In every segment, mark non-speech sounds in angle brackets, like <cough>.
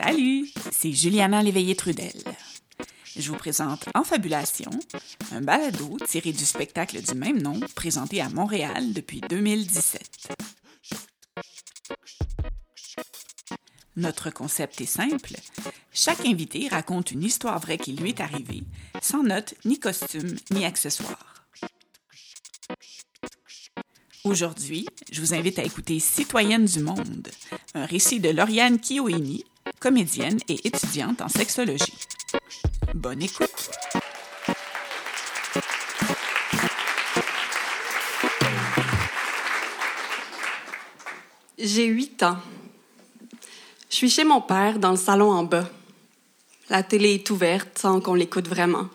Salut, c'est Juliana Léveillé-Trudel. Je vous présente En Fabulation, un balado tiré du spectacle du même nom présenté à Montréal depuis 2017. Notre concept est simple. Chaque invité raconte une histoire vraie qui lui est arrivée, sans notes, ni costumes, ni accessoires. Aujourd'hui, je vous invite à écouter Citoyenne du Monde, un récit de Lauriane Kioini, comédienne et étudiante en sexologie. Bonne écoute! J'ai huit ans. Je suis chez mon père dans le salon en bas. La télé est ouverte sans qu'on l'écoute vraiment.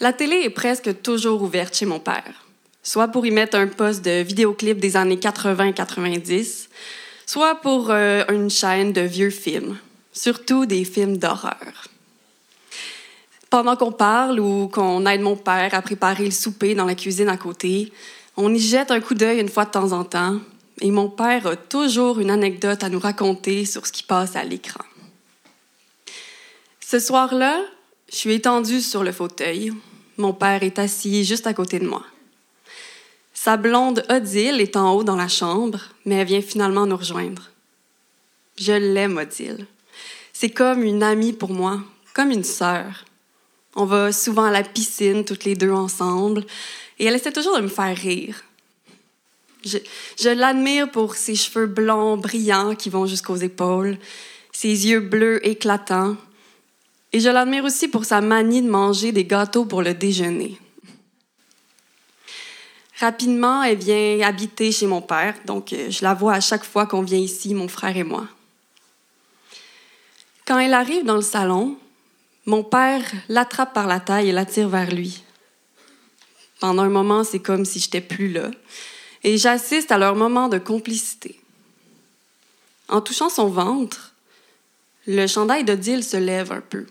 La télé est presque toujours ouverte chez mon père soit pour y mettre un poste de vidéoclip des années 80-90, soit pour euh, une chaîne de vieux films, surtout des films d'horreur. Pendant qu'on parle ou qu'on aide mon père à préparer le souper dans la cuisine à côté, on y jette un coup d'œil une fois de temps en temps, et mon père a toujours une anecdote à nous raconter sur ce qui passe à l'écran. Ce soir-là, je suis étendue sur le fauteuil. Mon père est assis juste à côté de moi. Sa blonde Odile est en haut dans la chambre, mais elle vient finalement nous rejoindre. Je l'aime, Odile. C'est comme une amie pour moi, comme une sœur. On va souvent à la piscine toutes les deux ensemble, et elle essaie toujours de me faire rire. Je, l'admire pour ses cheveux blonds brillants qui vont jusqu'aux épaules, ses yeux bleus éclatants, et je l'admire aussi pour sa manie de manger des gâteaux pour le déjeuner. Rapidement, elle vient habiter chez mon père, donc euh, je la vois à chaque fois qu'on vient ici, mon frère et moi. Quand elle arrive dans le salon, mon père l'attrape par la taille et l'attire vers lui. Pendant un moment, c'est comme si j'étais plus là, et j'assiste à leur moment de complicité. En touchant son ventre, le chandail d'Odile se lève un peu.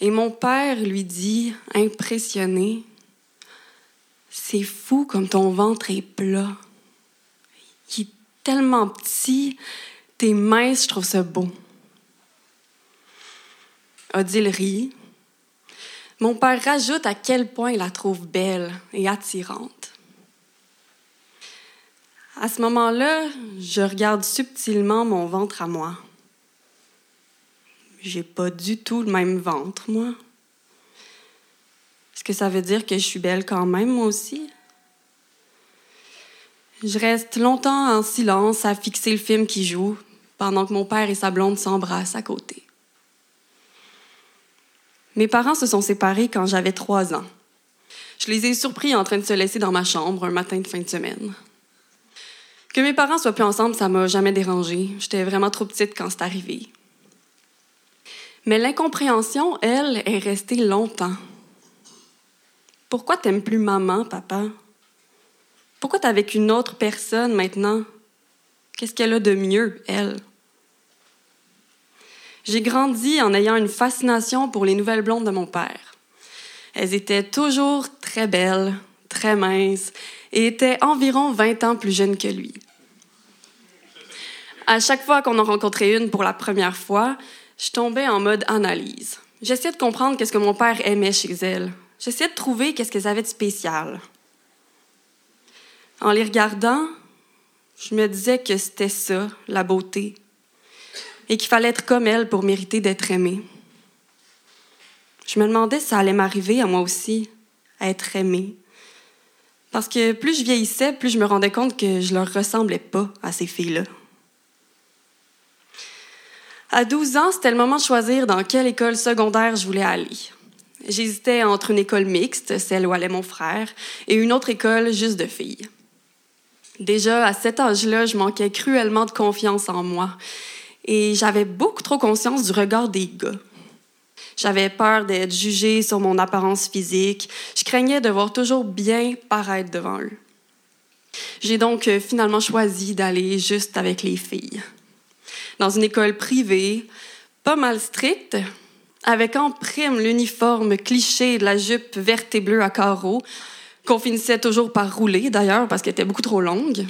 Et mon père lui dit, impressionné, c'est fou comme ton ventre est plat. Il est tellement petit. Tes minces, je trouve ça beau. Odile rit. Mon père rajoute à quel point il la trouve belle et attirante. À ce moment-là, je regarde subtilement mon ventre à moi. J'ai pas du tout le même ventre, moi. Est-ce que ça veut dire que je suis belle quand même, moi aussi? Je reste longtemps en silence à fixer le film qui joue, pendant que mon père et sa blonde s'embrassent à côté. Mes parents se sont séparés quand j'avais trois ans. Je les ai surpris en train de se laisser dans ma chambre un matin de fin de semaine. Que mes parents soient plus ensemble, ça m'a jamais dérangé. J'étais vraiment trop petite quand c'est arrivé. Mais l'incompréhension, elle, est restée longtemps. Pourquoi t'aimes plus maman, papa? Pourquoi t'es avec une autre personne maintenant? Qu'est-ce qu'elle a de mieux, elle? J'ai grandi en ayant une fascination pour les nouvelles blondes de mon père. Elles étaient toujours très belles, très minces et étaient environ 20 ans plus jeunes que lui. À chaque fois qu'on en rencontrait une pour la première fois, je tombais en mode analyse. J'essayais de comprendre qu'est-ce que mon père aimait chez elle, J'essayais de trouver qu'est-ce qu'elles avaient de spécial. En les regardant, je me disais que c'était ça, la beauté, et qu'il fallait être comme elle pour mériter d'être aimée. Je me demandais si ça allait m'arriver à moi aussi, à être aimée. Parce que plus je vieillissais, plus je me rendais compte que je leur ressemblais pas à ces filles-là. À 12 ans, c'était le moment de choisir dans quelle école secondaire je voulais aller. J'hésitais entre une école mixte, celle où allait mon frère, et une autre école juste de filles. Déjà, à cet âge-là, je manquais cruellement de confiance en moi et j'avais beaucoup trop conscience du regard des gars. J'avais peur d'être jugée sur mon apparence physique. Je craignais de voir toujours bien paraître devant eux. J'ai donc euh, finalement choisi d'aller juste avec les filles. Dans une école privée, pas mal stricte, avec en prime l'uniforme cliché de la jupe verte et bleue à carreaux, qu'on finissait toujours par rouler d'ailleurs parce qu'elle était beaucoup trop longue.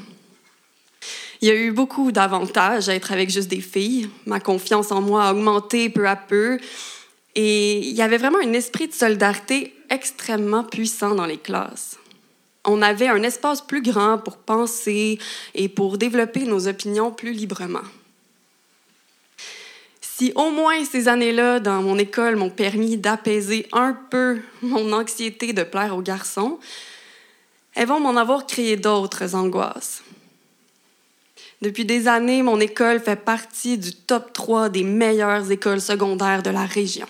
Il y a eu beaucoup d'avantages à être avec juste des filles. Ma confiance en moi a augmenté peu à peu. Et il y avait vraiment un esprit de solidarité extrêmement puissant dans les classes. On avait un espace plus grand pour penser et pour développer nos opinions plus librement. Si au moins ces années-là dans mon école m'ont permis d'apaiser un peu mon anxiété de plaire aux garçons, elles vont m'en avoir créé d'autres angoisses. Depuis des années, mon école fait partie du top 3 des meilleures écoles secondaires de la région.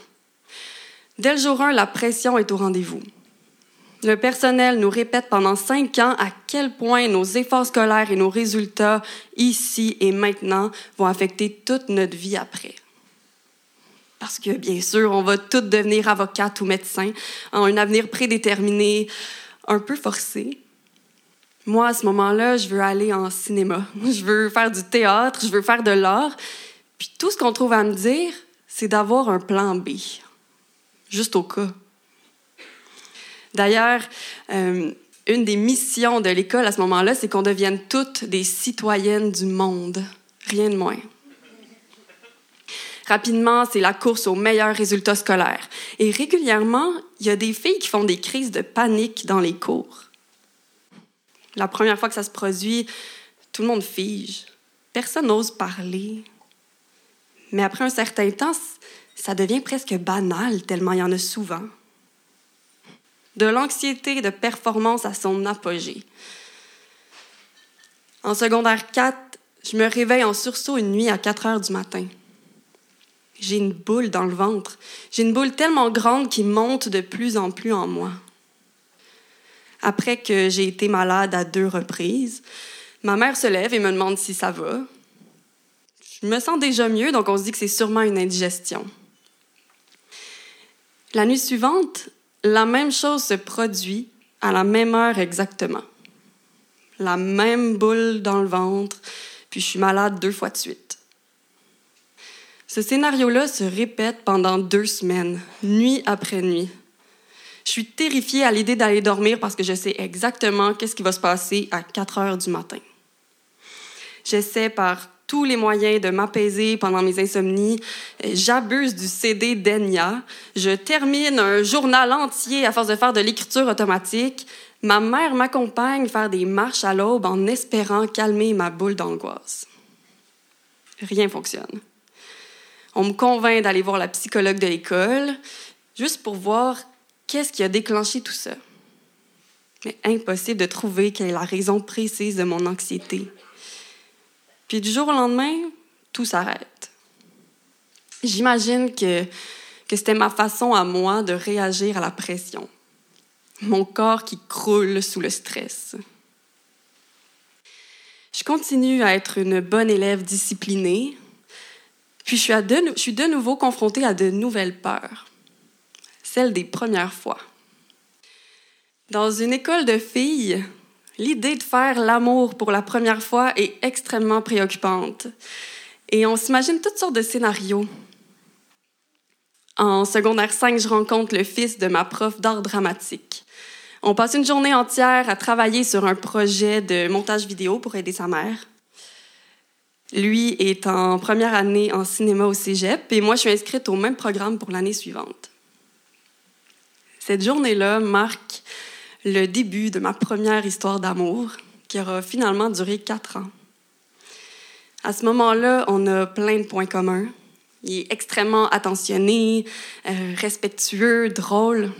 Dès le jour 1, la pression est au rendez-vous. Le personnel nous répète pendant cinq ans à quel point nos efforts scolaires et nos résultats ici et maintenant vont affecter toute notre vie après. Parce que, bien sûr, on va toutes devenir avocate ou médecin en un avenir prédéterminé, un peu forcé. Moi, à ce moment-là, je veux aller en cinéma. <laughs> Je veux faire du théâtre, je veux faire de l'art. Puis tout ce qu'on trouve à me dire, c'est d'avoir un plan B. Juste au cas. D'ailleurs, euh, une des missions de l'école à ce moment-là, c'est qu'on devienne toutes des citoyennes du monde. Rien de moins. Rapidement, c'est la course aux meilleurs résultats scolaires. Et régulièrement, il y a des filles qui font des crises de panique dans les cours. La première fois que ça se produit, tout le monde fige. Personne n'ose parler. Mais après un certain temps, ça devient presque banal tellement il y en a souvent. De l'anxiété de performance à son apogée. En secondaire 4, je me réveille en sursaut une nuit à 4 heures du matin. J'ai une boule dans le ventre. J'ai une boule tellement grande qui monte de plus en plus en moi après que j'ai été malade à deux reprises. Ma mère se lève et me demande si ça va. Je me sens déjà mieux, donc on se dit que c'est sûrement une indigestion. La nuit suivante, la même chose se produit à la même heure exactement. La même boule dans le ventre, puis je suis malade deux fois de suite. Ce scénario-là se répète pendant deux semaines, nuit après nuit. Je suis terrifiée à l'idée d'aller dormir parce que je sais exactement qu'est-ce qui va se passer à 4 heures du matin. J'essaie par tous les moyens de m'apaiser pendant mes insomnies. J'abuse du CD d'Enya. Je termine un journal entier à force de faire de l'écriture automatique. Ma mère m'accompagne faire des marches à l'aube en espérant calmer ma boule d'angoisse. Rien fonctionne. On me convainc d'aller voir la psychologue de l'école, juste pour voir Qu'est-ce qui a déclenché tout ça? Mais impossible de trouver quelle est la raison précise de mon anxiété. Puis du jour au lendemain, tout s'arrête. J'imagine que, que c'était ma façon à moi de réagir à la pression. Mon corps qui croule sous le stress. Je continue à être une bonne élève disciplinée, puis je suis, de, de nouveau confrontée à de nouvelles peurs celle des premières fois. Dans une école de filles, l'idée de faire l'amour pour la première fois est extrêmement préoccupante. Et on s'imagine toutes sortes de scénarios. En secondaire 5, je rencontre le fils de ma prof d'art dramatique. On passe une journée entière à travailler sur un projet de montage vidéo pour aider sa mère. Lui est en première année en cinéma au cégep et moi, je suis inscrite au même programme pour l'année suivante. Cette journée-là marque le début de ma première histoire d'amour, qui aura finalement duré quatre ans. À ce moment-là, on a plein de points communs. Il est extrêmement attentionné, euh, respectueux, drôle.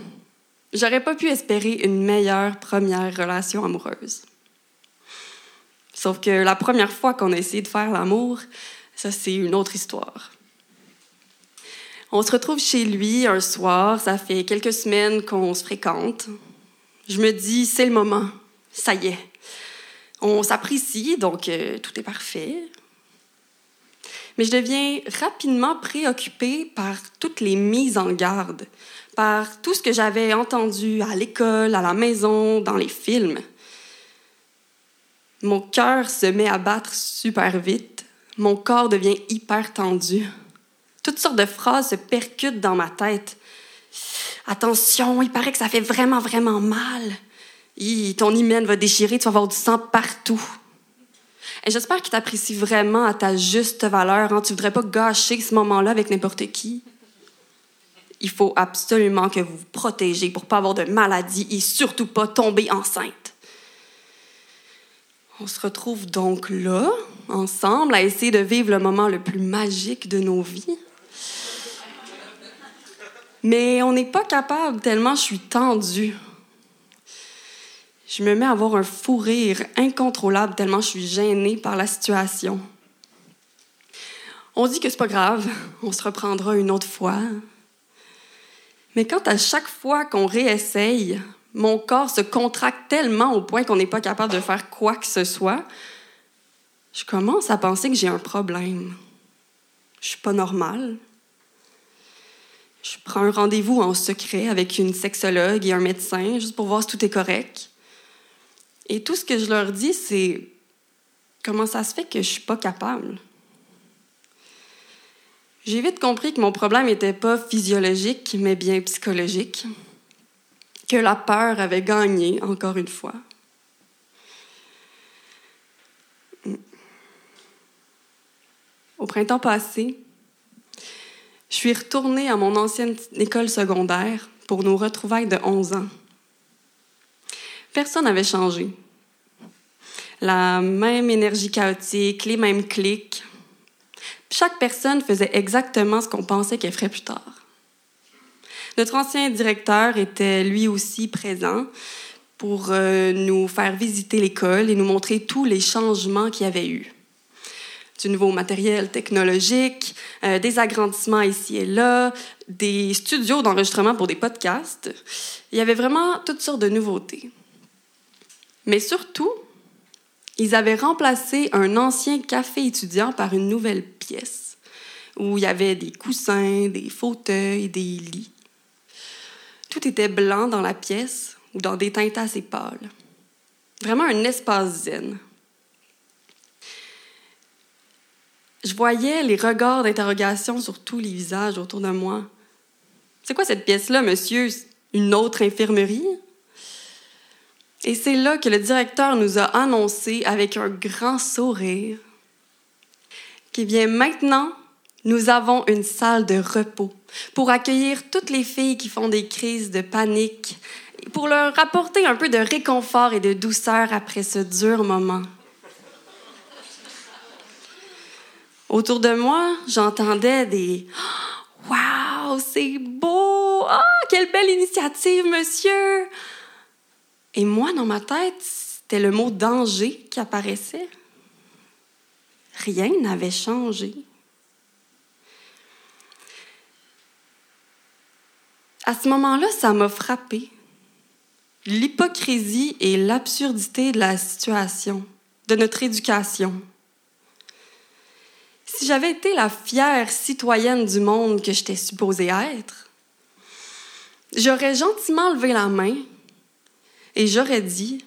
J'aurais pas pu espérer une meilleure première relation amoureuse. Sauf que la première fois qu'on a essayé de faire l'amour, ça c'est une autre histoire. On se retrouve chez lui un soir, ça fait quelques semaines qu'on se fréquente. Je me dis, c'est le moment, ça y est. On s'apprécie, donc euh, tout est parfait. Mais je deviens rapidement préoccupée par toutes les mises en garde, par tout ce que j'avais entendu à l'école, à la maison, dans les films. Mon cœur se met à battre super vite, mon corps devient hyper tendu. Toutes sortes de phrases se percutent dans ma tête. Attention, il paraît que ça fait vraiment, vraiment mal. ton hymen va déchirer, tu vas avoir du sang partout. Et j'espère qu'il t'apprécie vraiment à ta juste valeur. Hein? Tu voudrais pas gâcher ce moment-là avec n'importe qui. Il faut absolument que vous vous protégez pour pas avoir de maladie et surtout pas tomber enceinte. On se retrouve donc là, ensemble, à essayer de vivre le moment le plus magique de nos vies. Mais on n'est pas capable tellement je suis tendue. Je me mets à avoir un fou rire incontrôlable tellement je suis gênée par la situation. On dit que c'est pas grave, on se reprendra une autre fois. Mais quand à chaque fois qu'on réessaye, mon corps se contracte tellement au point qu'on n'est pas capable de faire quoi que ce soit, je commence à penser que j'ai un problème. Je suis pas normale. Je prends un rendez-vous en secret avec une sexologue et un médecin juste pour voir si tout est correct. Et tout ce que je leur dis, c'est comment ça se fait que je suis pas capable? J'ai vite compris que mon problème n'était pas physiologique, mais bien psychologique. Que la peur avait gagné, encore une fois. Au printemps passé, je suis retournée à mon ancienne école secondaire pour nos retrouvailles de 11 ans. Personne n'avait changé. La même énergie chaotique, les mêmes clics. Chaque personne faisait exactement ce qu'on pensait qu'elle ferait plus tard. Notre ancien directeur était lui aussi présent pour euh, nous faire visiter l'école et nous montrer tous les changements qu'il y avait eu du nouveau matériel technologique, euh, des agrandissements ici et là, des studios d'enregistrement pour des podcasts. Il y avait vraiment toutes sortes de nouveautés. Mais surtout, ils avaient remplacé un ancien café étudiant par une nouvelle pièce où il y avait des coussins, des fauteuils, des lits. Tout était blanc dans la pièce ou dans des teintes assez pâles. Vraiment un espace zen. Je voyais les regards d'interrogation sur tous les visages autour de moi. C'est quoi cette pièce-là, monsieur? Une autre infirmerie? Et c'est là que le directeur nous a annoncé avec un grand sourire qu'il bien maintenant, nous avons une salle de repos pour accueillir toutes les filles qui font des crises de panique, pour leur apporter un peu de réconfort et de douceur après ce dur moment. Autour de moi, j'entendais des Waouh, c'est beau! Ah, quelle belle initiative, monsieur! Et moi, dans ma tête, c'était le mot danger qui apparaissait. Rien n'avait changé. À ce moment-là, ça m'a frappé. L'hypocrisie et l'absurdité de la situation, de notre éducation. Si j'avais été la fière citoyenne du monde que j'étais supposée être, j'aurais gentiment levé la main et j'aurais dit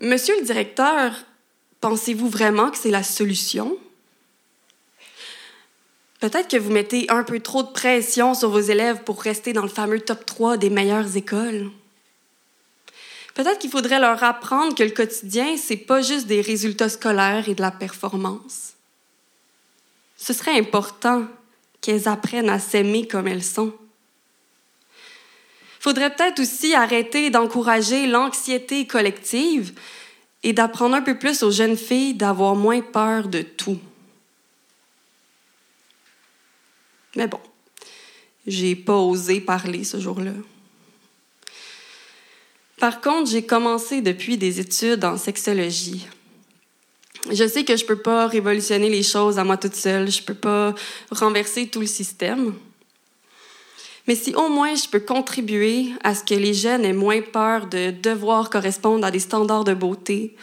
Monsieur le directeur, pensez-vous vraiment que c'est la solution? Peut-être que vous mettez un peu trop de pression sur vos élèves pour rester dans le fameux top 3 des meilleures écoles. Peut-être qu'il faudrait leur apprendre que le quotidien, c'est pas juste des résultats scolaires et de la performance. Ce serait important qu'elles apprennent à s'aimer comme elles sont. Faudrait peut-être aussi arrêter d'encourager l'anxiété collective et d'apprendre un peu plus aux jeunes filles d'avoir moins peur de tout. Mais bon, j'ai pas osé parler ce jour-là. Par contre, j'ai commencé depuis des études en sexologie. Je sais que je peux pas révolutionner les choses à moi toute seule, je peux pas renverser tout le système. Mais si au moins je peux contribuer à ce que les jeunes aient moins peur de devoir correspondre à des standards de beauté,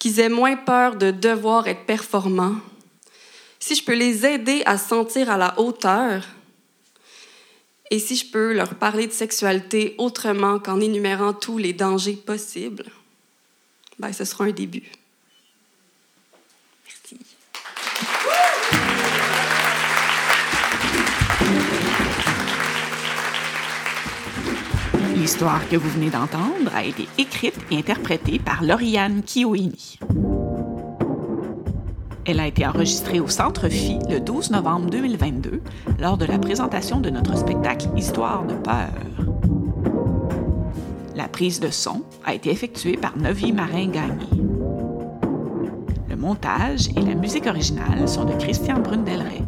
qu'ils aient moins peur de devoir être performants, si je peux les aider à se sentir à la hauteur, et si je peux leur parler de sexualité autrement qu'en énumérant tous les dangers possibles, ben, ce sera un début. Merci. L'histoire que vous venez d'entendre a été écrite et interprétée par Lauriane Kioini. Elle a été enregistrée au Centre Phi le 12 novembre 2022 lors de la présentation de notre spectacle Histoire de peur. La prise de son a été effectuée par Novi Marin-Gagné. Le montage et la musique originale sont de Christian Brundelray.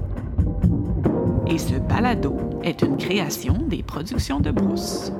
Et ce balado est une création des productions de Brousse.